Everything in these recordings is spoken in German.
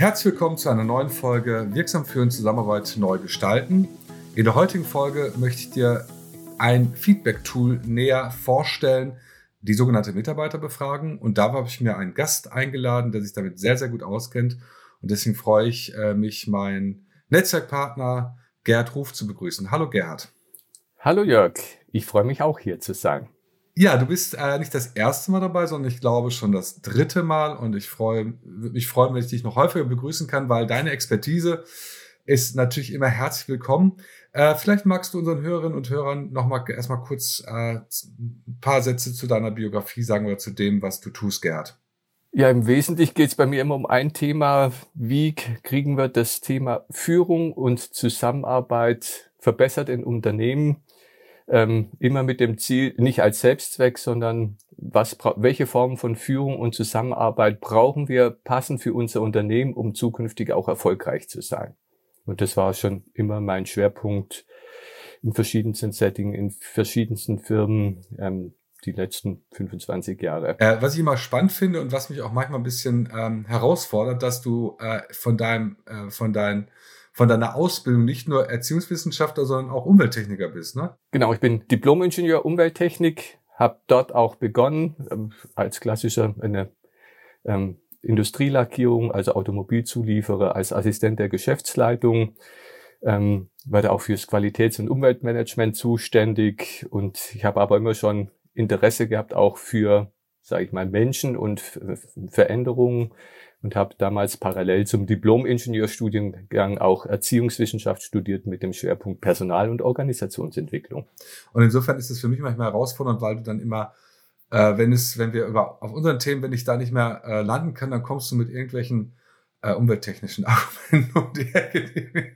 Herzlich willkommen zu einer neuen Folge Wirksam führen, Zusammenarbeit neu gestalten. In der heutigen Folge möchte ich dir ein Feedback-Tool näher vorstellen, die sogenannte Mitarbeiterbefragung. Und da habe ich mir einen Gast eingeladen, der sich damit sehr, sehr gut auskennt. Und deswegen freue ich äh, mich, meinen Netzwerkpartner Gerhard Ruf zu begrüßen. Hallo Gerhard. Hallo Jörg, ich freue mich auch hier zu sein. Ja, du bist äh, nicht das erste Mal dabei, sondern ich glaube schon das dritte Mal. Und ich freue mich freuen, wenn ich dich noch häufiger begrüßen kann, weil deine Expertise ist natürlich immer herzlich willkommen. Äh, vielleicht magst du unseren Hörerinnen und Hörern noch mal erstmal kurz äh, ein paar Sätze zu deiner Biografie sagen oder zu dem, was du tust, Gerd. Ja, im Wesentlichen geht es bei mir immer um ein Thema. Wie kriegen wir das Thema Führung und Zusammenarbeit verbessert in Unternehmen? Ähm, immer mit dem Ziel, nicht als Selbstzweck, sondern was, welche Formen von Führung und Zusammenarbeit brauchen wir passend für unser Unternehmen, um zukünftig auch erfolgreich zu sein. Und das war schon immer mein Schwerpunkt in verschiedensten Settings, in verschiedensten Firmen, ähm, die letzten 25 Jahre. Äh, was ich immer spannend finde und was mich auch manchmal ein bisschen ähm, herausfordert, dass du äh, von deinem, äh, von deinen von deiner Ausbildung nicht nur Erziehungswissenschaftler, sondern auch Umwelttechniker bist, ne? Genau, ich bin Diplom-Ingenieur Umwelttechnik, habe dort auch begonnen ähm, als klassischer eine ähm, Industrielackierung, also Automobilzulieferer, als Assistent der Geschäftsleitung, ähm, war da auch fürs Qualitäts- und Umweltmanagement zuständig und ich habe aber immer schon Interesse gehabt auch für, sage ich mal, Menschen und Veränderungen und habe damals parallel zum Diplom-Ingenieurstudiengang auch Erziehungswissenschaft studiert mit dem Schwerpunkt Personal- und Organisationsentwicklung. Und insofern ist es für mich manchmal herausfordernd, weil du dann immer, äh, wenn es, wenn wir über auf unseren Themen, wenn ich da nicht mehr äh, landen kann, dann kommst du mit irgendwelchen äh, umwelttechnischen Argumenten um die Ecke.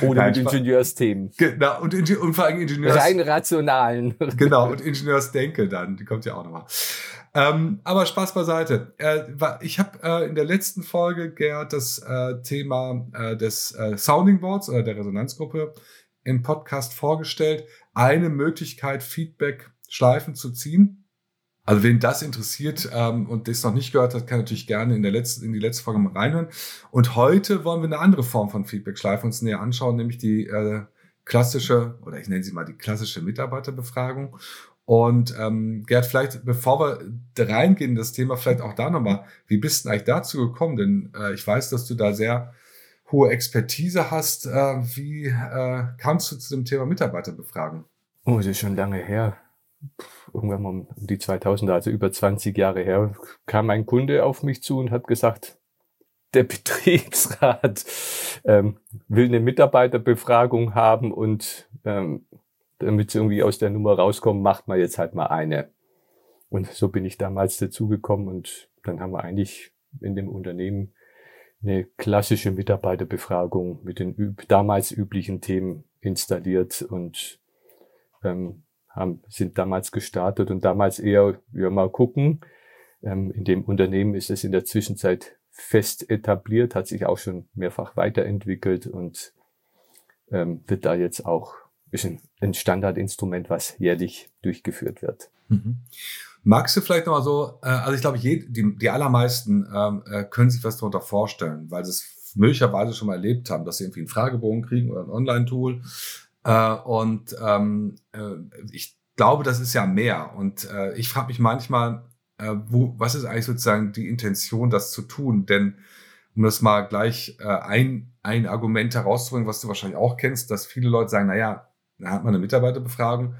Oder Nein, mit Ingenieursthemen. Genau, und, und vor allem Ingenieurs... Rein rationalen. Genau, und Ingenieursdenke dann, die kommt ja auch nochmal. Ähm, aber Spaß beiseite. Äh, ich habe äh, in der letzten Folge, Gerd, das äh, Thema äh, des äh, Sounding Boards oder der Resonanzgruppe im Podcast vorgestellt. Eine Möglichkeit, Feedback-Schleifen zu ziehen. Also wen das interessiert ähm, und das noch nicht gehört hat, kann natürlich gerne in, der letzten, in die letzte Folge mal reinhören. Und heute wollen wir eine andere Form von Feedback-Schleife uns näher anschauen, nämlich die äh, klassische, oder ich nenne sie mal die klassische Mitarbeiterbefragung. Und ähm, Gerd, vielleicht, bevor wir reingehen in das Thema, vielleicht auch da nochmal, wie bist du eigentlich dazu gekommen? Denn äh, ich weiß, dass du da sehr hohe Expertise hast. Äh, wie äh, kamst du zu dem Thema Mitarbeiterbefragung? Oh, das ist schon lange her. Irgendwann mal um die 2000er, also über 20 Jahre her, kam ein Kunde auf mich zu und hat gesagt, der Betriebsrat ähm, will eine Mitarbeiterbefragung haben und ähm, damit sie irgendwie aus der Nummer rauskommen, macht man jetzt halt mal eine. Und so bin ich damals dazugekommen und dann haben wir eigentlich in dem Unternehmen eine klassische Mitarbeiterbefragung mit den üb damals üblichen Themen installiert und ähm, haben, sind damals gestartet und damals eher, ja mal gucken. Ähm, in dem Unternehmen ist es in der Zwischenzeit fest etabliert, hat sich auch schon mehrfach weiterentwickelt und ähm, wird da jetzt auch ist ein, ein Standardinstrument, was jährlich durchgeführt wird. Mhm. Magst du vielleicht nochmal so, äh, also ich glaube, die, die allermeisten ähm, äh, können sich was darunter vorstellen, weil sie es möglicherweise schon mal erlebt haben, dass sie irgendwie einen Fragebogen kriegen oder ein Online-Tool. Äh, und ähm, äh, ich glaube, das ist ja mehr. Und äh, ich frage mich manchmal, äh, wo, was ist eigentlich sozusagen die Intention, das zu tun? Denn um das mal gleich äh, ein, ein Argument herauszubringen, was du wahrscheinlich auch kennst, dass viele Leute sagen, naja, da hat man eine Mitarbeiterbefragung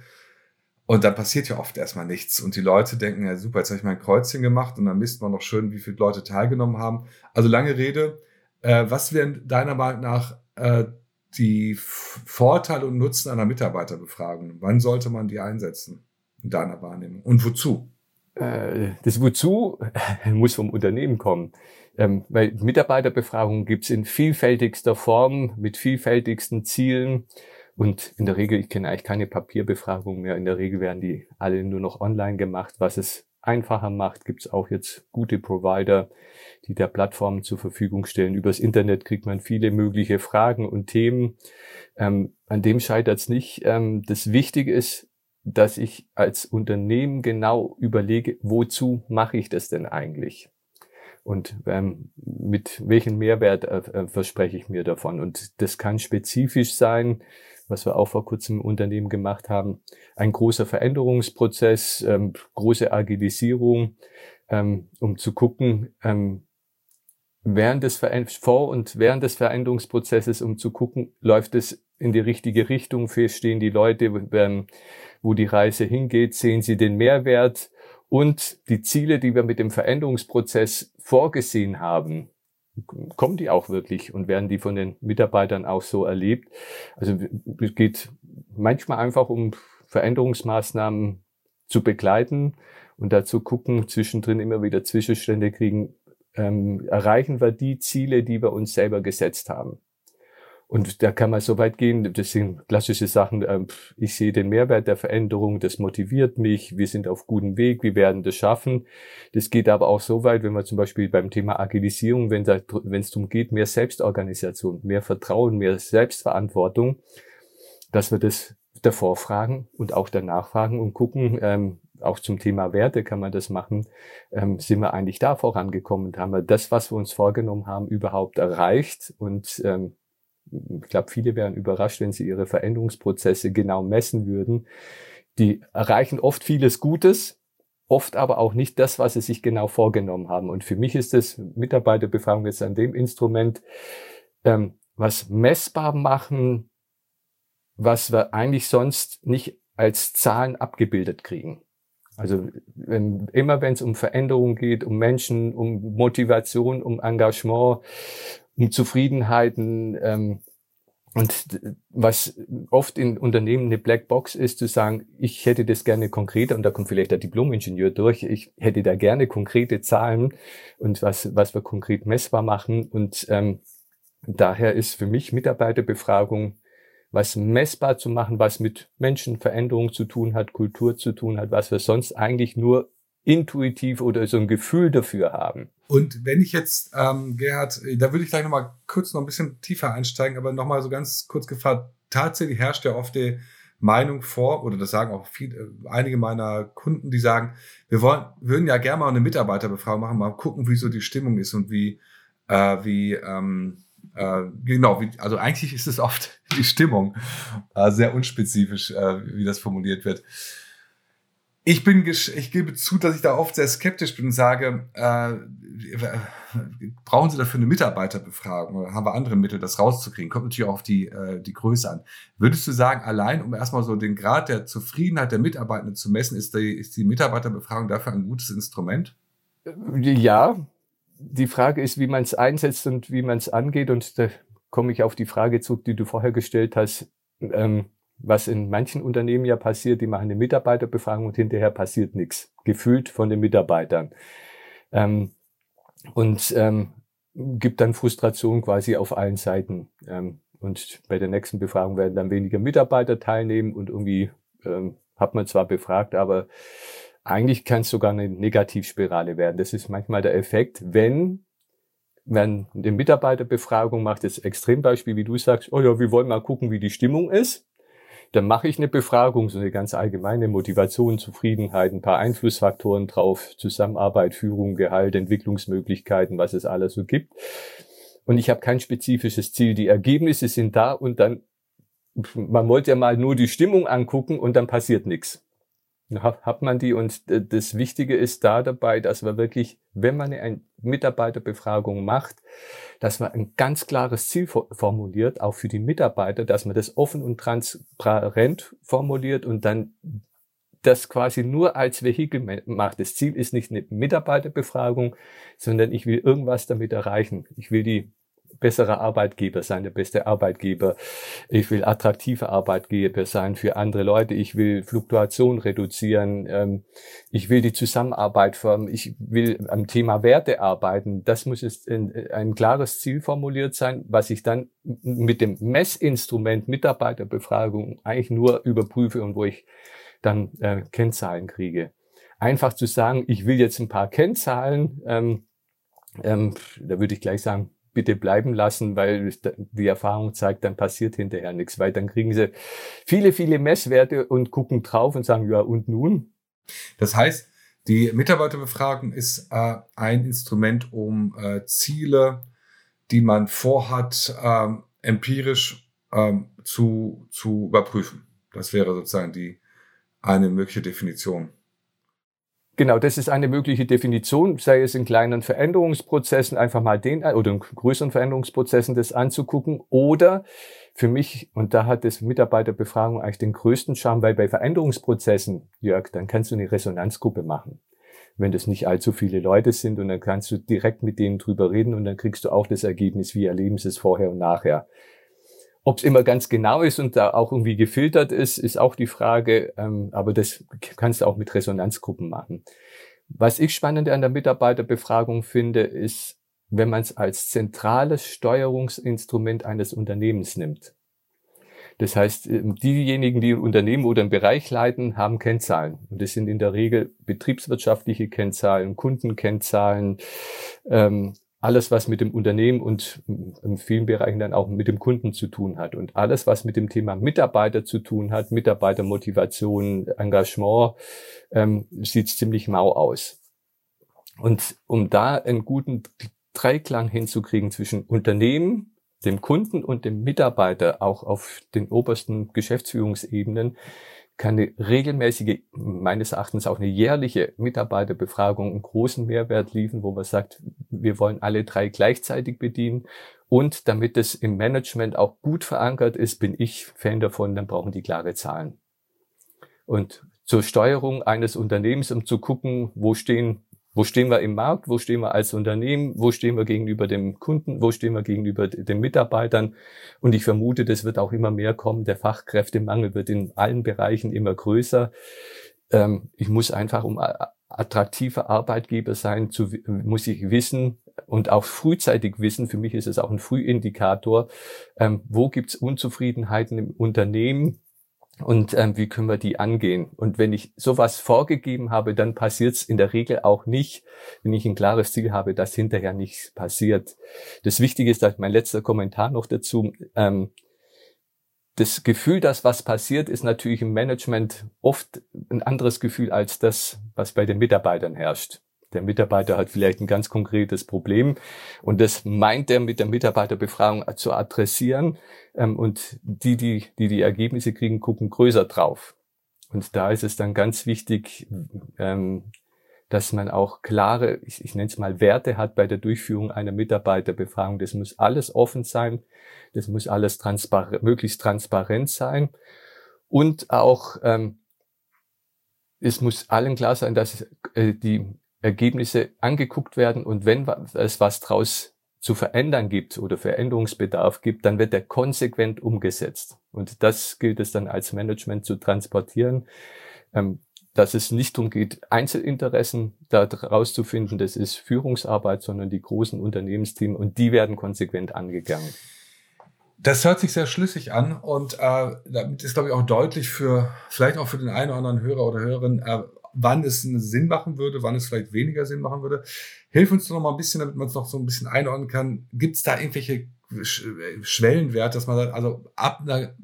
und dann passiert ja oft erstmal nichts. Und die Leute denken, ja super, jetzt habe ich mein Kreuzchen gemacht und dann misst man noch schön, wie viele Leute teilgenommen haben. Also lange Rede, äh, was wären deiner Meinung nach äh, die Vorteile und Nutzen einer Mitarbeiterbefragung? Wann sollte man die einsetzen in deiner Wahrnehmung und wozu? Äh, das Wozu muss vom Unternehmen kommen. Ähm, weil Mitarbeiterbefragungen gibt es in vielfältigster Form, mit vielfältigsten Zielen. Und in der Regel, ich kenne eigentlich keine Papierbefragung mehr. In der Regel werden die alle nur noch online gemacht. Was es einfacher macht, gibt es auch jetzt gute Provider, die der Plattform zur Verfügung stellen. Übers Internet kriegt man viele mögliche Fragen und Themen. Ähm, an dem scheitert es nicht. Ähm, das Wichtige ist, dass ich als Unternehmen genau überlege, wozu mache ich das denn eigentlich? Und ähm, mit welchem Mehrwert äh, äh, verspreche ich mir davon? Und das kann spezifisch sein, was wir auch vor kurzem im Unternehmen gemacht haben, ein großer Veränderungsprozess, ähm, große Agilisierung, ähm, um zu gucken, ähm, während des Ver vor und während des Veränderungsprozesses, um zu gucken, läuft es in die richtige Richtung, stehen die Leute, ähm, wo die Reise hingeht, sehen sie den Mehrwert? Und die Ziele, die wir mit dem Veränderungsprozess vorgesehen haben, kommen die auch wirklich und werden die von den Mitarbeitern auch so erlebt. Also es geht manchmal einfach um Veränderungsmaßnahmen zu begleiten und dazu gucken, zwischendrin immer wieder Zwischenstände kriegen, ähm, erreichen wir die Ziele, die wir uns selber gesetzt haben. Und da kann man so weit gehen, das sind klassische Sachen, ähm, ich sehe den Mehrwert der Veränderung, das motiviert mich, wir sind auf gutem Weg, wir werden das schaffen. Das geht aber auch so weit, wenn man zum Beispiel beim Thema Agilisierung, wenn es darum geht, mehr Selbstorganisation, mehr Vertrauen, mehr Selbstverantwortung, dass wir das davor fragen und auch danach fragen und gucken, ähm, auch zum Thema Werte kann man das machen, ähm, sind wir eigentlich da vorangekommen und haben wir das, was wir uns vorgenommen haben, überhaupt erreicht und ähm, ich glaube, viele wären überrascht, wenn sie ihre Veränderungsprozesse genau messen würden. Die erreichen oft vieles Gutes, oft aber auch nicht das, was sie sich genau vorgenommen haben. Und für mich ist das Mitarbeiterbefragung jetzt an dem Instrument, ähm, was messbar machen, was wir eigentlich sonst nicht als Zahlen abgebildet kriegen. Also wenn, immer wenn es um Veränderung geht, um Menschen, um Motivation, um Engagement, Zufriedenheiten. Ähm, und was oft in Unternehmen eine Blackbox ist, zu sagen, ich hätte das gerne konkreter, und da kommt vielleicht der Diplomingenieur durch, ich hätte da gerne konkrete Zahlen und was, was wir konkret messbar machen. Und ähm, daher ist für mich Mitarbeiterbefragung was messbar zu machen, was mit Menschenveränderung zu tun hat, Kultur zu tun hat, was wir sonst eigentlich nur intuitiv oder so ein Gefühl dafür haben. Und wenn ich jetzt, ähm, Gerhard, da würde ich gleich nochmal kurz noch ein bisschen tiefer einsteigen, aber nochmal so ganz kurz gefragt, tatsächlich herrscht ja oft die Meinung vor, oder das sagen auch viele, äh, einige meiner Kunden, die sagen, wir wollen, würden ja gerne mal eine Mitarbeiterbefragung machen, mal gucken, wie so die Stimmung ist und wie, äh, wie, ähm, äh, genau, wie, also eigentlich ist es oft die Stimmung, äh, sehr unspezifisch, äh, wie das formuliert wird. Ich bin, ich gebe zu, dass ich da oft sehr skeptisch bin und sage, äh, brauchen Sie dafür eine Mitarbeiterbefragung oder haben wir andere Mittel, das rauszukriegen? Kommt natürlich auch auf die, äh, die Größe an. Würdest du sagen, allein um erstmal so den Grad der Zufriedenheit der Mitarbeitenden zu messen, ist die, ist die Mitarbeiterbefragung dafür ein gutes Instrument? Ja, die Frage ist, wie man es einsetzt und wie man es angeht. Und da komme ich auf die Frage zurück, die du vorher gestellt hast. Ähm, was in manchen Unternehmen ja passiert, die machen eine Mitarbeiterbefragung und hinterher passiert nichts, gefühlt von den Mitarbeitern. Ähm, und ähm, gibt dann Frustration quasi auf allen Seiten. Ähm, und bei der nächsten Befragung werden dann weniger Mitarbeiter teilnehmen und irgendwie ähm, hat man zwar befragt, aber eigentlich kann es sogar eine Negativspirale werden. Das ist manchmal der Effekt, wenn man eine Mitarbeiterbefragung macht, das Extrembeispiel, wie du sagst, oh ja, wir wollen mal gucken, wie die Stimmung ist. Dann mache ich eine Befragung, so eine ganz allgemeine Motivation, Zufriedenheit, ein paar Einflussfaktoren drauf, Zusammenarbeit, Führung, Gehalt, Entwicklungsmöglichkeiten, was es alles so gibt. Und ich habe kein spezifisches Ziel. Die Ergebnisse sind da und dann, man wollte ja mal nur die Stimmung angucken und dann passiert nichts hat man die und das Wichtige ist da dabei, dass wir wirklich, wenn man eine Mitarbeiterbefragung macht, dass man ein ganz klares Ziel formuliert, auch für die Mitarbeiter, dass man das offen und transparent formuliert und dann das quasi nur als Vehikel macht. Das Ziel ist nicht eine Mitarbeiterbefragung, sondern ich will irgendwas damit erreichen. Ich will die besserer Arbeitgeber sein, der beste Arbeitgeber. Ich will attraktive Arbeitgeber sein für andere Leute. Ich will Fluktuation reduzieren. Ähm, ich will die Zusammenarbeit fördern. Ich will am Thema Werte arbeiten. Das muss jetzt ein klares Ziel formuliert sein, was ich dann mit dem Messinstrument Mitarbeiterbefragung eigentlich nur überprüfe und wo ich dann äh, Kennzahlen kriege. Einfach zu sagen, ich will jetzt ein paar Kennzahlen, ähm, ähm, da würde ich gleich sagen, bitte bleiben lassen, weil die Erfahrung zeigt, dann passiert hinterher nichts, weil dann kriegen sie viele, viele Messwerte und gucken drauf und sagen, ja, und nun? Das heißt, Die Mitarbeiterbefragung ist äh, ein Instrument, um äh, Ziele, die man vorhat, ähm, empirisch ähm, zu, zu überprüfen. Das wäre sozusagen die eine mögliche Definition. Genau, das ist eine mögliche Definition, sei es in kleinen Veränderungsprozessen einfach mal den oder in größeren Veränderungsprozessen das anzugucken oder für mich, und da hat das Mitarbeiterbefragung eigentlich den größten Charme, weil bei Veränderungsprozessen, Jörg, dann kannst du eine Resonanzgruppe machen. Wenn das nicht allzu viele Leute sind und dann kannst du direkt mit denen drüber reden und dann kriegst du auch das Ergebnis, wie erleben sie es vorher und nachher. Ob es immer ganz genau ist und da auch irgendwie gefiltert ist, ist auch die Frage. Ähm, aber das kannst du auch mit Resonanzgruppen machen. Was ich spannend an der Mitarbeiterbefragung finde, ist, wenn man es als zentrales Steuerungsinstrument eines Unternehmens nimmt. Das heißt, ähm, diejenigen, die ein Unternehmen oder einen Bereich leiten, haben Kennzahlen. Und das sind in der Regel betriebswirtschaftliche Kennzahlen, Kundenkennzahlen, ähm, alles, was mit dem Unternehmen und in vielen Bereichen dann auch mit dem Kunden zu tun hat. Und alles, was mit dem Thema Mitarbeiter zu tun hat, Mitarbeitermotivation, Engagement, ähm, sieht ziemlich mau aus. Und um da einen guten Dreiklang hinzukriegen zwischen Unternehmen, dem Kunden und dem Mitarbeiter, auch auf den obersten Geschäftsführungsebenen, kann eine regelmäßige, meines Erachtens auch eine jährliche Mitarbeiterbefragung einen großen Mehrwert liefern, wo man sagt, wir wollen alle drei gleichzeitig bedienen. Und damit es im Management auch gut verankert ist, bin ich Fan davon, dann brauchen die klare Zahlen. Und zur Steuerung eines Unternehmens, um zu gucken, wo stehen wo stehen wir im Markt? Wo stehen wir als Unternehmen? Wo stehen wir gegenüber dem Kunden? Wo stehen wir gegenüber den Mitarbeitern? Und ich vermute, das wird auch immer mehr kommen. Der Fachkräftemangel wird in allen Bereichen immer größer. Ähm, ich muss einfach, um attraktiver Arbeitgeber sein, zu, muss ich wissen und auch frühzeitig wissen, für mich ist es auch ein Frühindikator, ähm, wo gibt es Unzufriedenheiten im Unternehmen, und ähm, wie können wir die angehen. Und wenn ich sowas vorgegeben habe, dann passiert es in der Regel auch nicht, wenn ich ein klares Ziel habe, dass hinterher nichts passiert. Das Wichtige ist, mein letzter Kommentar noch dazu, ähm, das Gefühl, dass was passiert, ist natürlich im Management oft ein anderes Gefühl als das, was bei den Mitarbeitern herrscht. Der Mitarbeiter hat vielleicht ein ganz konkretes Problem und das meint er mit der Mitarbeiterbefragung zu adressieren. Ähm, und die, die, die die Ergebnisse kriegen, gucken größer drauf. Und da ist es dann ganz wichtig, ähm, dass man auch klare, ich, ich nenne es mal Werte hat bei der Durchführung einer Mitarbeiterbefragung. Das muss alles offen sein, das muss alles transpar möglichst transparent sein und auch ähm, es muss allen klar sein, dass äh, die Ergebnisse angeguckt werden und wenn es was draus zu verändern gibt oder Veränderungsbedarf gibt, dann wird er konsequent umgesetzt. Und das gilt es dann als Management zu transportieren, ähm, dass es nicht darum geht, Einzelinteressen da rauszufinden, das ist Führungsarbeit, sondern die großen Unternehmensteams und die werden konsequent angegangen. Das hört sich sehr schlüssig an und äh, damit ist, glaube ich, auch deutlich für, vielleicht auch für den einen oder anderen Hörer oder Hörerin, äh, wann es einen Sinn machen würde, wann es vielleicht weniger Sinn machen würde. Hilf uns doch noch mal ein bisschen, damit man es noch so ein bisschen einordnen kann. Gibt es da irgendwelche Schwellenwerte, dass man sagt, also ab einer,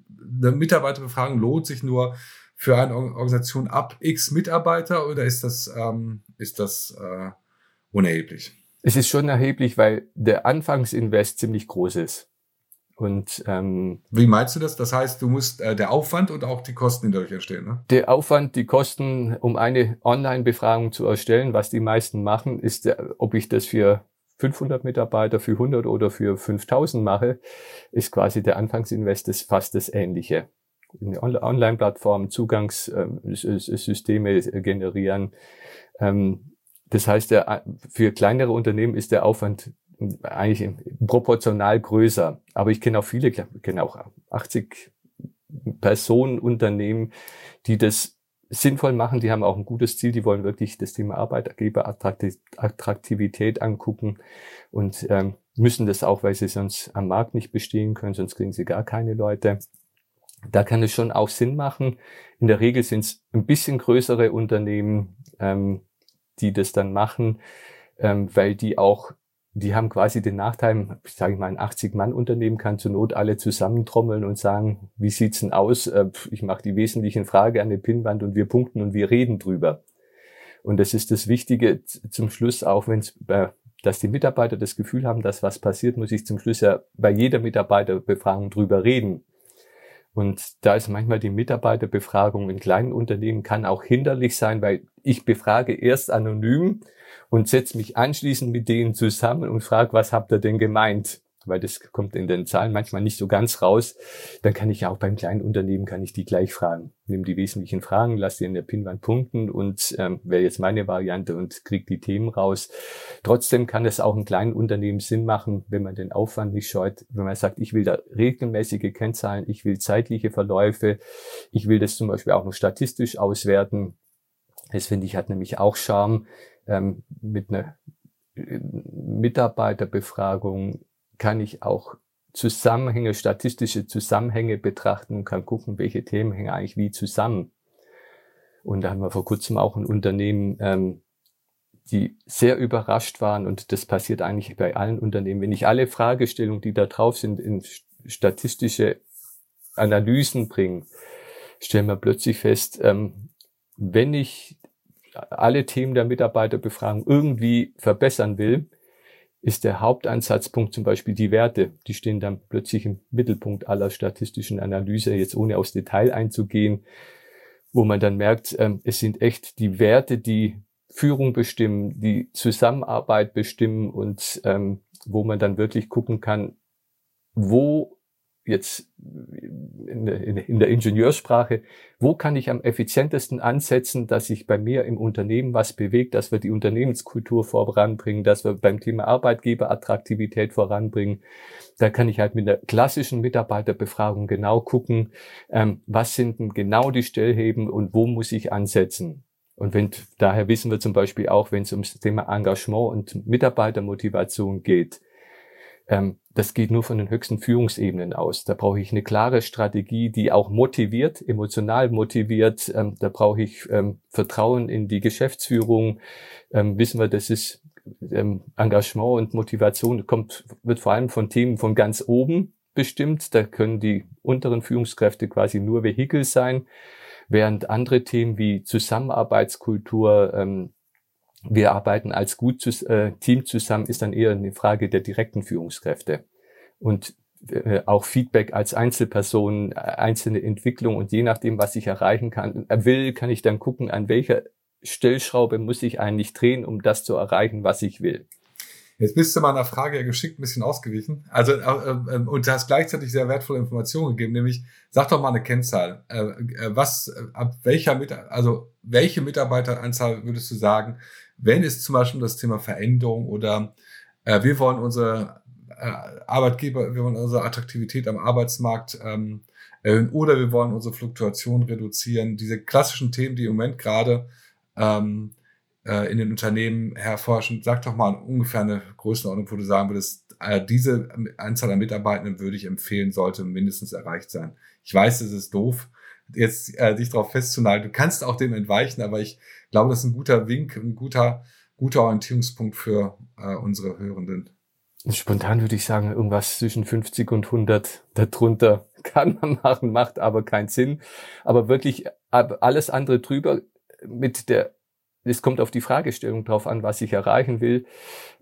einer Mitarbeiterbefragung lohnt sich nur für eine Organisation ab X Mitarbeiter oder ist das, ähm, ist das äh, unerheblich? Es ist schon erheblich, weil der Anfangsinvest ziemlich groß ist. Und ähm, wie meinst du das? Das heißt, du musst äh, der Aufwand und auch die Kosten, die dadurch entstehen, ne? Der Aufwand, die Kosten, um eine Online-Befragung zu erstellen, was die meisten machen, ist, der, ob ich das für 500 Mitarbeiter, für 100 oder für 5000 mache, ist quasi der Anfangsinvest ist fast das Ähnliche. Eine Online-Plattform, Zugangssysteme äh, generieren. Ähm, das heißt, der, für kleinere Unternehmen ist der Aufwand eigentlich proportional größer. Aber ich kenne auch viele, ich kenne auch 80 Personen, Unternehmen, die das sinnvoll machen. Die haben auch ein gutes Ziel. Die wollen wirklich das Thema Arbeitgeberattraktivität angucken und ähm, müssen das auch, weil sie sonst am Markt nicht bestehen können, sonst kriegen sie gar keine Leute. Da kann es schon auch Sinn machen. In der Regel sind es ein bisschen größere Unternehmen, ähm, die das dann machen, ähm, weil die auch die haben quasi den Nachteil, sage ich mal, ein 80-Mann-Unternehmen kann zur Not alle zusammentrommeln und sagen, wie sieht's denn aus? Äh, ich mache die wesentlichen Frage an die Pinnwand und wir punkten und wir reden drüber. Und das ist das Wichtige zum Schluss, auch wenn es dass die Mitarbeiter das Gefühl haben, dass was passiert, muss ich zum Schluss ja bei jeder Mitarbeiterbefragung drüber reden. Und da ist manchmal die Mitarbeiterbefragung in kleinen Unternehmen kann auch hinderlich sein, weil ich befrage erst anonym und setze mich anschließend mit denen zusammen und frage, was habt ihr denn gemeint? weil das kommt in den Zahlen manchmal nicht so ganz raus, dann kann ich ja auch beim kleinen Unternehmen, kann ich die gleich fragen. Nimm die wesentlichen Fragen, lass die in der Pinwand punkten und ähm, wäre jetzt meine Variante und krieg die Themen raus. Trotzdem kann es auch in kleinen Unternehmen Sinn machen, wenn man den Aufwand nicht scheut, wenn man sagt, ich will da regelmäßige Kennzahlen, ich will zeitliche Verläufe, ich will das zum Beispiel auch noch statistisch auswerten. Das finde ich hat nämlich auch Charme ähm, mit einer äh, Mitarbeiterbefragung kann ich auch Zusammenhänge, statistische Zusammenhänge betrachten und kann gucken, welche Themen hängen eigentlich wie zusammen. Und da haben wir vor kurzem auch ein Unternehmen, ähm, die sehr überrascht waren und das passiert eigentlich bei allen Unternehmen. Wenn ich alle Fragestellungen, die da drauf sind, in statistische Analysen bringe, stellen wir plötzlich fest, ähm, wenn ich alle Themen der Mitarbeiterbefragung irgendwie verbessern will, ist der Hauptansatzpunkt zum Beispiel die Werte. Die stehen dann plötzlich im Mittelpunkt aller statistischen Analyse, jetzt ohne aufs Detail einzugehen, wo man dann merkt, ähm, es sind echt die Werte, die Führung bestimmen, die Zusammenarbeit bestimmen und ähm, wo man dann wirklich gucken kann, wo jetzt in der, in der Ingenieurssprache, wo kann ich am effizientesten ansetzen, dass sich bei mir im Unternehmen was bewegt, dass wir die Unternehmenskultur voranbringen, dass wir beim Thema Arbeitgeberattraktivität voranbringen. Da kann ich halt mit der klassischen Mitarbeiterbefragung genau gucken, ähm, was sind denn genau die Stellheben und wo muss ich ansetzen. Und wenn, daher wissen wir zum Beispiel auch, wenn es ums Thema Engagement und Mitarbeitermotivation geht, ähm, das geht nur von den höchsten Führungsebenen aus. Da brauche ich eine klare Strategie, die auch motiviert, emotional motiviert. Ähm, da brauche ich ähm, Vertrauen in die Geschäftsführung. Ähm, wissen wir, das ist ähm, Engagement und Motivation kommt, wird vor allem von Themen von ganz oben bestimmt. Da können die unteren Führungskräfte quasi nur Vehikel sein, während andere Themen wie Zusammenarbeitskultur, ähm, wir arbeiten als gut äh, Team zusammen, ist dann eher eine Frage der direkten Führungskräfte. Und äh, auch Feedback als Einzelperson, äh, einzelne Entwicklung und je nachdem, was ich erreichen kann, äh, will, kann ich dann gucken, an welcher Stellschraube muss ich eigentlich drehen, um das zu erreichen, was ich will. Jetzt bist du meiner Frage ja geschickt ein bisschen ausgewichen. Also, äh, äh, und du hast gleichzeitig sehr wertvolle Informationen gegeben, nämlich, sag doch mal eine Kennzahl. Äh, äh was, ab welcher, also, welche Mitarbeiteranzahl würdest du sagen, wenn es zum Beispiel das Thema Veränderung oder äh, wir wollen unsere äh, Arbeitgeber, wir wollen unsere Attraktivität am Arbeitsmarkt ähm, erhöhen oder wir wollen unsere Fluktuation reduzieren. Diese klassischen Themen, die im Moment gerade ähm, äh, in den Unternehmen herforschen, sag doch mal ungefähr eine Größenordnung, wo du sagen würdest, äh, diese Anzahl an Mitarbeitenden würde ich empfehlen, sollte mindestens erreicht sein. Ich weiß, es ist doof, jetzt äh, dich darauf festzunageln. Du kannst auch dem entweichen, aber ich glaube, das ist ein guter Wink, ein guter, guter Orientierungspunkt für äh, unsere Hörenden. Spontan würde ich sagen, irgendwas zwischen 50 und 100 darunter kann man machen, macht aber keinen Sinn. Aber wirklich alles andere drüber mit der, es kommt auf die Fragestellung drauf an, was ich erreichen will.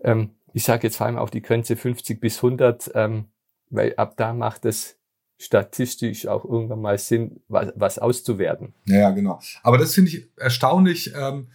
Ähm, ich sage jetzt vor allem auf die Grenze 50 bis 100, ähm, weil ab da macht es statistisch auch irgendwann mal Sinn, was, was auszuwerten. Ja, genau. Aber das finde ich erstaunlich. Ähm,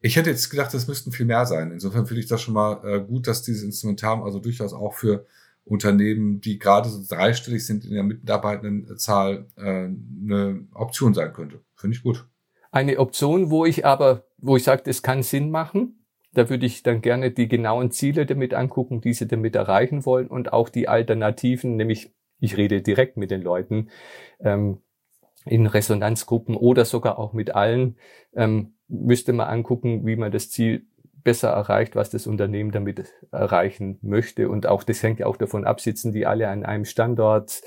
ich hätte jetzt gedacht, das müssten viel mehr sein. Insofern finde ich das schon mal äh, gut, dass dieses Instrumentarium also durchaus auch für Unternehmen, die gerade so dreistellig sind in der Mitarbeitendenzahl, äh, eine Option sein könnte. Finde ich gut. Eine Option, wo ich aber, wo ich sage, das kann Sinn machen. Da würde ich dann gerne die genauen Ziele damit angucken, die sie damit erreichen wollen und auch die Alternativen, nämlich ich rede direkt mit den Leuten ähm, in Resonanzgruppen oder sogar auch mit allen, ähm, müsste man angucken, wie man das Ziel besser erreicht, was das Unternehmen damit erreichen möchte. Und auch das hängt ja auch davon ab, sitzen die alle an einem Standort,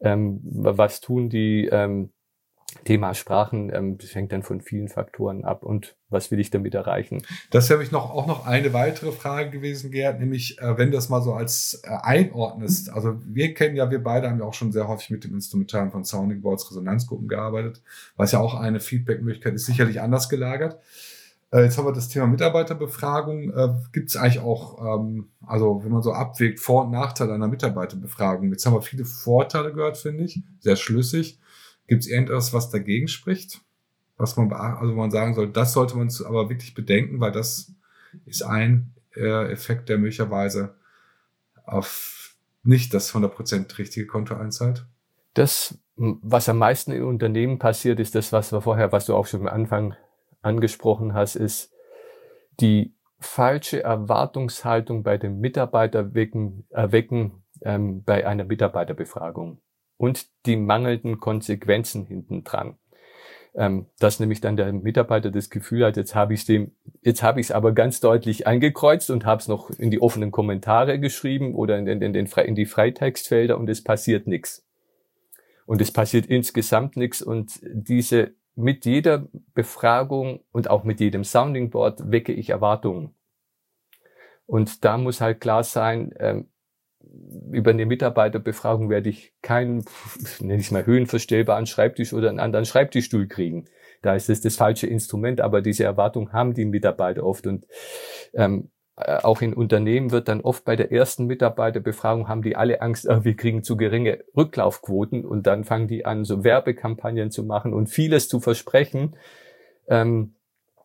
ähm, was tun die, ähm, Thema Sprachen, ähm, das hängt dann von vielen Faktoren ab. Und was will ich damit erreichen? Das wäre mich noch auch noch eine weitere Frage gewesen, Gerd, nämlich äh, wenn das mal so als äh, einordnest. Also wir kennen ja, wir beide haben ja auch schon sehr häufig mit dem Instrumentarium von Sounding Boards Resonanzgruppen gearbeitet, was ja auch eine Feedback-Möglichkeit ist, sicherlich anders gelagert. Äh, jetzt haben wir das Thema Mitarbeiterbefragung. Äh, Gibt es eigentlich auch, ähm, also wenn man so abwägt, Vor- und Nachteile einer Mitarbeiterbefragung. Jetzt haben wir viele Vorteile gehört, finde ich. Sehr schlüssig. Gibt es irgendetwas, was dagegen spricht? Was man, also man sagen soll, das sollte man aber wirklich bedenken, weil das ist ein äh, Effekt, der möglicherweise auf nicht das 100% richtige Konto einzahlt. Das, was am meisten in Unternehmen passiert, ist das, was wir vorher, was du auch schon am Anfang angesprochen hast, ist die falsche Erwartungshaltung bei dem Mitarbeiter wecken, erwecken ähm, bei einer Mitarbeiterbefragung und die mangelnden Konsequenzen hinten dran. Ähm, dass nämlich dann der Mitarbeiter das Gefühl hat, jetzt habe ich dem, jetzt habe ich es aber ganz deutlich angekreuzt und habe es noch in die offenen Kommentare geschrieben oder in, in, in, den, in die Freitextfelder und es passiert nichts. Und es passiert insgesamt nichts und diese mit jeder Befragung und auch mit jedem Sounding Board wecke ich Erwartungen. Und da muss halt klar sein, ähm, über eine Mitarbeiterbefragung werde ich keinen, nenne ich mal, höhenverstellbaren Schreibtisch oder einen anderen Schreibtischstuhl kriegen. Da ist es das falsche Instrument, aber diese Erwartung haben die Mitarbeiter oft. Und ähm, äh, auch in Unternehmen wird dann oft bei der ersten Mitarbeiterbefragung haben die alle Angst, oh, wir kriegen zu geringe Rücklaufquoten und dann fangen die an, so Werbekampagnen zu machen und vieles zu versprechen. Ähm,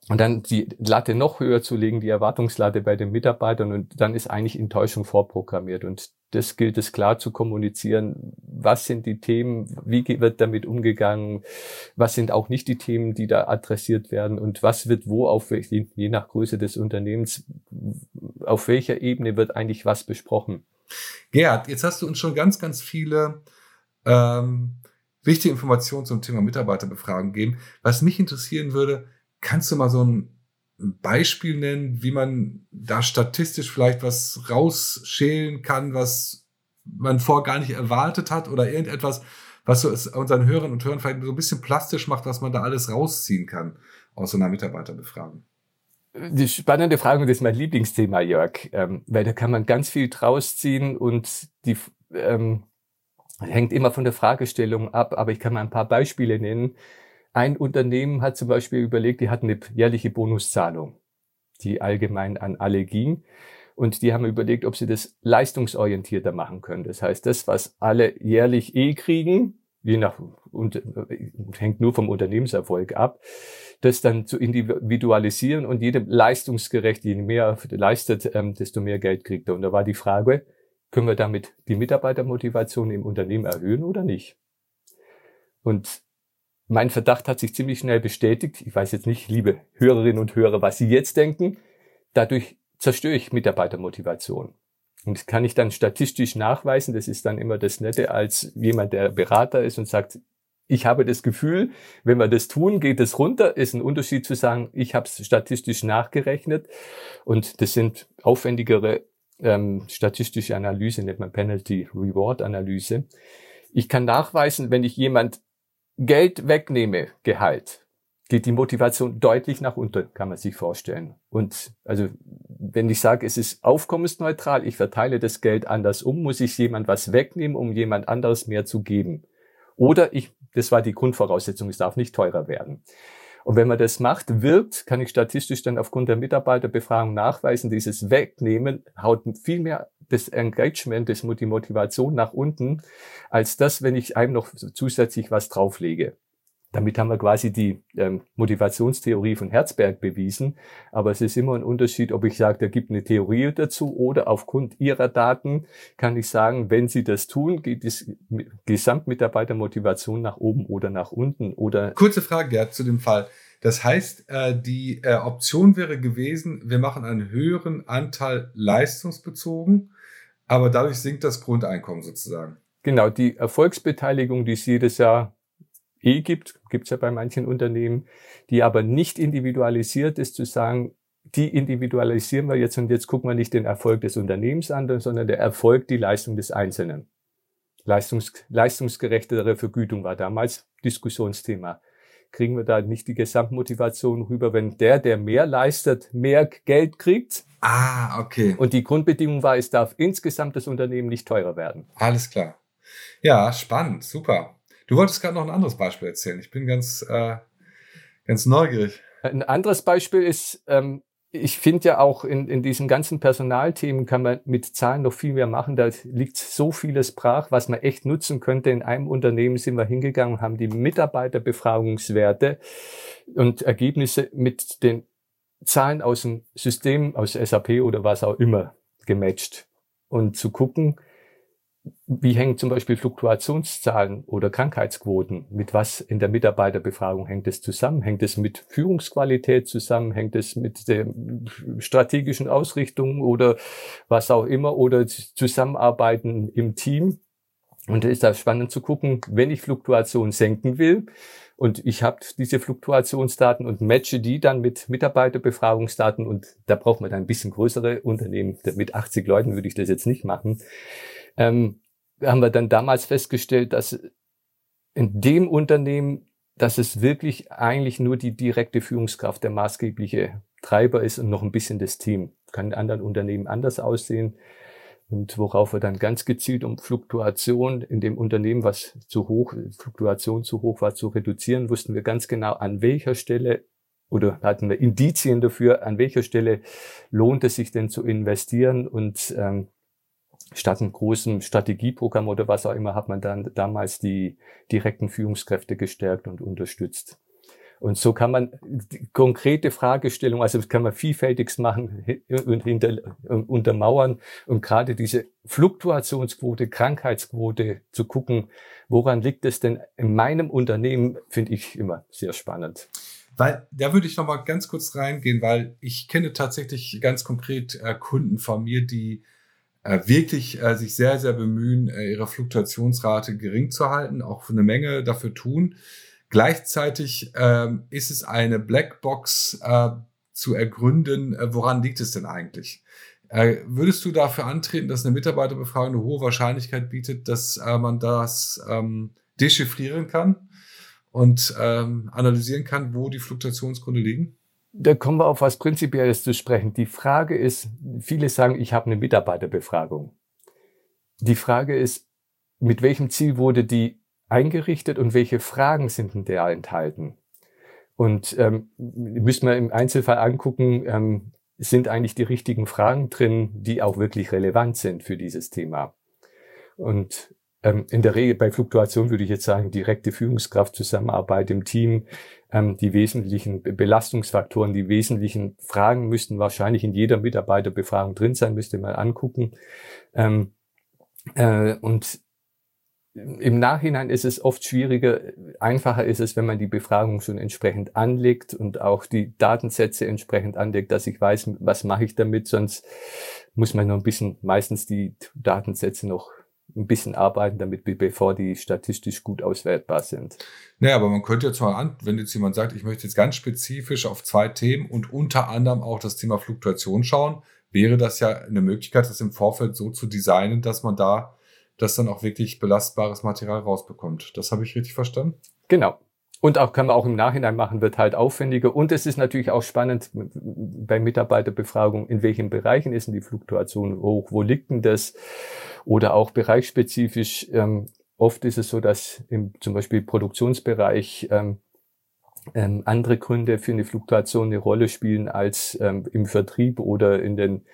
und dann die Latte noch höher zu legen, die Erwartungslatte bei den Mitarbeitern und dann ist eigentlich Enttäuschung vorprogrammiert. Und das gilt es klar zu kommunizieren. Was sind die Themen? Wie wird damit umgegangen? Was sind auch nicht die Themen, die da adressiert werden? Und was wird wo auf, je nach Größe des Unternehmens, auf welcher Ebene wird eigentlich was besprochen? Gerhard, jetzt hast du uns schon ganz, ganz viele ähm, wichtige Informationen zum Thema Mitarbeiterbefragung gegeben. Was mich interessieren würde, Kannst du mal so ein Beispiel nennen, wie man da statistisch vielleicht was rausschälen kann, was man vor gar nicht erwartet hat oder irgendetwas, was so unseren Hörern und Hörern vielleicht so ein bisschen plastisch macht, was man da alles rausziehen kann aus so einer Mitarbeiterbefragung? Die spannende Frage, das ist mein Lieblingsthema, Jörg, ähm, weil da kann man ganz viel draus ziehen und die ähm, hängt immer von der Fragestellung ab, aber ich kann mal ein paar Beispiele nennen. Ein Unternehmen hat zum Beispiel überlegt, die hatten eine jährliche Bonuszahlung, die allgemein an alle ging. Und die haben überlegt, ob sie das leistungsorientierter machen können. Das heißt, das, was alle jährlich eh kriegen, je nach, und hängt nur vom Unternehmenserfolg ab, das dann zu individualisieren und jedem leistungsgerecht, je mehr leistet, ähm, desto mehr Geld kriegt er. Und da war die Frage, können wir damit die Mitarbeitermotivation im Unternehmen erhöhen oder nicht? Und mein Verdacht hat sich ziemlich schnell bestätigt. Ich weiß jetzt nicht, liebe Hörerinnen und Hörer, was Sie jetzt denken. Dadurch zerstöre ich Mitarbeitermotivation. Und das kann ich dann statistisch nachweisen. Das ist dann immer das Nette als jemand, der Berater ist und sagt, ich habe das Gefühl, wenn wir das tun, geht es runter. Ist ein Unterschied zu sagen, ich habe es statistisch nachgerechnet. Und das sind aufwendigere ähm, statistische Analyse, nennt man Penalty-Reward-Analyse. Ich kann nachweisen, wenn ich jemand Geld wegnehme, Gehalt, geht die Motivation deutlich nach unten, kann man sich vorstellen. Und also, wenn ich sage, es ist aufkommensneutral, ich verteile das Geld anders um, muss ich jemand was wegnehmen, um jemand anderes mehr zu geben. Oder ich, das war die Grundvoraussetzung, es darf nicht teurer werden. Und wenn man das macht, wirkt, kann ich statistisch dann aufgrund der Mitarbeiterbefragung nachweisen, dieses Wegnehmen haut viel mehr das Engagement, das, die Motivation nach unten, als das, wenn ich einem noch zusätzlich was drauflege. Damit haben wir quasi die ähm, Motivationstheorie von Herzberg bewiesen. Aber es ist immer ein Unterschied, ob ich sage, da gibt eine Theorie dazu oder aufgrund Ihrer Daten kann ich sagen, wenn Sie das tun, geht die Gesamtmitarbeitermotivation nach oben oder nach unten oder. Kurze Frage, ja, zu dem Fall. Das heißt, äh, die äh, Option wäre gewesen, wir machen einen höheren Anteil leistungsbezogen aber dadurch sinkt das Grundeinkommen sozusagen. Genau, die Erfolgsbeteiligung, die es jedes Jahr eh gibt, gibt es ja bei manchen Unternehmen, die aber nicht individualisiert ist, zu sagen, die individualisieren wir jetzt und jetzt gucken wir nicht den Erfolg des Unternehmens an, sondern der Erfolg, die Leistung des Einzelnen. Leistungs, leistungsgerechtere Vergütung war damals Diskussionsthema. Kriegen wir da nicht die Gesamtmotivation rüber, wenn der, der mehr leistet, mehr Geld kriegt, Ah, okay. Und die Grundbedingung war, es darf insgesamt das Unternehmen nicht teurer werden. Alles klar. Ja, spannend, super. Du wolltest gerade noch ein anderes Beispiel erzählen. Ich bin ganz, äh, ganz neugierig. Ein anderes Beispiel ist, ähm, ich finde ja auch in, in diesen ganzen Personalthemen kann man mit Zahlen noch viel mehr machen. Da liegt so vieles brach, was man echt nutzen könnte. In einem Unternehmen sind wir hingegangen und haben die Mitarbeiterbefragungswerte und Ergebnisse mit den Zahlen aus dem System, aus SAP oder was auch immer gematcht. Und zu gucken, wie hängen zum Beispiel Fluktuationszahlen oder Krankheitsquoten? Mit was in der Mitarbeiterbefragung hängt es zusammen? Hängt es mit Führungsqualität zusammen? Hängt es mit der strategischen Ausrichtung oder was auch immer? Oder Zusammenarbeiten im Team? Und da ist das spannend zu gucken, wenn ich Fluktuation senken will und ich habe diese Fluktuationsdaten und matche die dann mit Mitarbeiterbefragungsdaten und da braucht man dann ein bisschen größere Unternehmen. Mit 80 Leuten würde ich das jetzt nicht machen ähm, haben wir dann damals festgestellt, dass in dem Unternehmen, dass es wirklich eigentlich nur die direkte Führungskraft der maßgebliche Treiber ist und noch ein bisschen das Team. Kann in anderen Unternehmen anders aussehen. Und worauf wir dann ganz gezielt um Fluktuation in dem Unternehmen, was zu hoch, Fluktuation zu hoch war, zu reduzieren, wussten wir ganz genau, an welcher Stelle oder hatten wir Indizien dafür, an welcher Stelle lohnt es sich denn zu investieren und ähm, statt einem großen Strategieprogramm oder was auch immer hat man dann damals die direkten Führungskräfte gestärkt und unterstützt. Und so kann man konkrete Fragestellungen, also kann man vielfältiges machen und hinter, untermauern und gerade diese Fluktuationsquote, Krankheitsquote zu gucken, woran liegt es denn in meinem Unternehmen, finde ich immer sehr spannend. Weil da würde ich noch mal ganz kurz reingehen, weil ich kenne tatsächlich ganz konkret äh, Kunden von mir, die äh, wirklich äh, sich sehr, sehr bemühen, äh, ihre Fluktuationsrate gering zu halten, auch eine Menge dafür tun. Gleichzeitig ähm, ist es eine Blackbox äh, zu ergründen, äh, woran liegt es denn eigentlich? Äh, würdest du dafür antreten, dass eine Mitarbeiterbefragung eine hohe Wahrscheinlichkeit bietet, dass äh, man das ähm, dechiffrieren kann und ähm, analysieren kann, wo die Fluktuationsgründe liegen? da kommen wir auf was Prinzipielles zu sprechen. Die Frage ist, viele sagen, ich habe eine Mitarbeiterbefragung. Die Frage ist, mit welchem Ziel wurde die eingerichtet und welche Fragen sind in der enthalten? Und ähm, müssen wir im Einzelfall angucken, ähm, sind eigentlich die richtigen Fragen drin, die auch wirklich relevant sind für dieses Thema. Und ähm, in der Regel bei Fluktuation würde ich jetzt sagen, direkte Führungskraft, Zusammenarbeit im Team, ähm, die wesentlichen Belastungsfaktoren, die wesentlichen Fragen müssten wahrscheinlich in jeder Mitarbeiterbefragung drin sein, müsste man angucken. Ähm, äh, und im Nachhinein ist es oft schwieriger, einfacher ist es, wenn man die Befragung schon entsprechend anlegt und auch die Datensätze entsprechend anlegt, dass ich weiß, was mache ich damit, sonst muss man noch ein bisschen meistens die Datensätze noch ein bisschen arbeiten damit, bevor die statistisch gut auswertbar sind. Naja, aber man könnte jetzt mal an, wenn jetzt jemand sagt, ich möchte jetzt ganz spezifisch auf zwei Themen und unter anderem auch das Thema Fluktuation schauen, wäre das ja eine Möglichkeit, das im Vorfeld so zu designen, dass man da das dann auch wirklich belastbares Material rausbekommt. Das habe ich richtig verstanden? Genau. Und auch kann man auch im Nachhinein machen, wird halt aufwendiger. Und es ist natürlich auch spannend bei Mitarbeiterbefragung, in welchen Bereichen ist denn die Fluktuation hoch, wo liegt denn das? Oder auch bereichsspezifisch. Ähm, oft ist es so, dass im zum Beispiel Produktionsbereich ähm, ähm, andere Gründe für eine Fluktuation eine Rolle spielen als ähm, im Vertrieb oder in den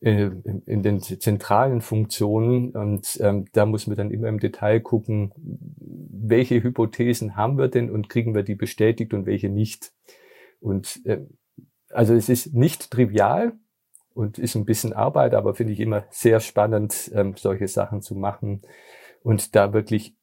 äh, in den zentralen Funktionen. Und ähm, da muss man dann immer im Detail gucken, welche Hypothesen haben wir denn und kriegen wir die bestätigt und welche nicht. Und äh, also es ist nicht trivial und ist ein bisschen Arbeit, aber finde ich immer sehr spannend, ähm, solche Sachen zu machen und da wirklich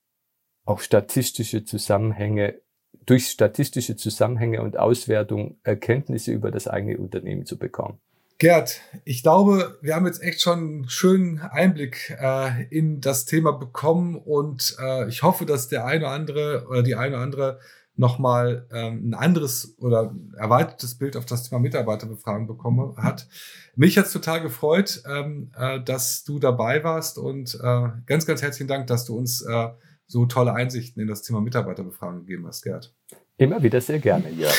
auch statistische Zusammenhänge durch statistische Zusammenhänge und Auswertung Erkenntnisse über das eigene Unternehmen zu bekommen. Gerd, ich glaube, wir haben jetzt echt schon einen schönen Einblick äh, in das Thema bekommen und äh, ich hoffe, dass der eine oder andere oder die eine oder andere nochmal ähm, ein anderes oder erweitertes Bild auf das Thema Mitarbeiterbefragung bekommen hat. Mich hat's total gefreut, ähm, äh, dass du dabei warst und äh, ganz, ganz herzlichen Dank, dass du uns äh, so tolle Einsichten in das Thema Mitarbeiterbefragung gegeben hast, Gerd. Immer wieder sehr gerne, ja.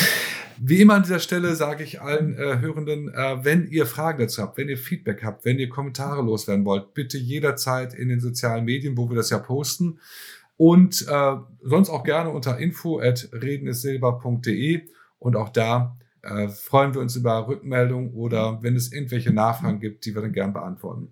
Wie immer an dieser Stelle sage ich allen äh, Hörenden, äh, wenn ihr Fragen dazu habt, wenn ihr Feedback habt, wenn ihr Kommentare loswerden wollt, bitte jederzeit in den sozialen Medien, wo wir das ja posten. Und äh, sonst auch gerne unter info at redenissilber.de Und auch da äh, freuen wir uns über Rückmeldungen oder wenn es irgendwelche Nachfragen gibt, die wir dann gern beantworten.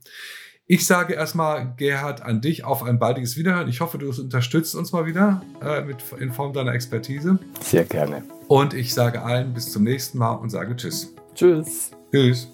Ich sage erstmal, Gerhard, an dich auf ein baldiges Wiederhören. Ich hoffe, du unterstützt uns mal wieder äh, mit, in Form deiner Expertise. Sehr gerne. Und ich sage allen bis zum nächsten Mal und sage Tschüss. Tschüss. Tschüss.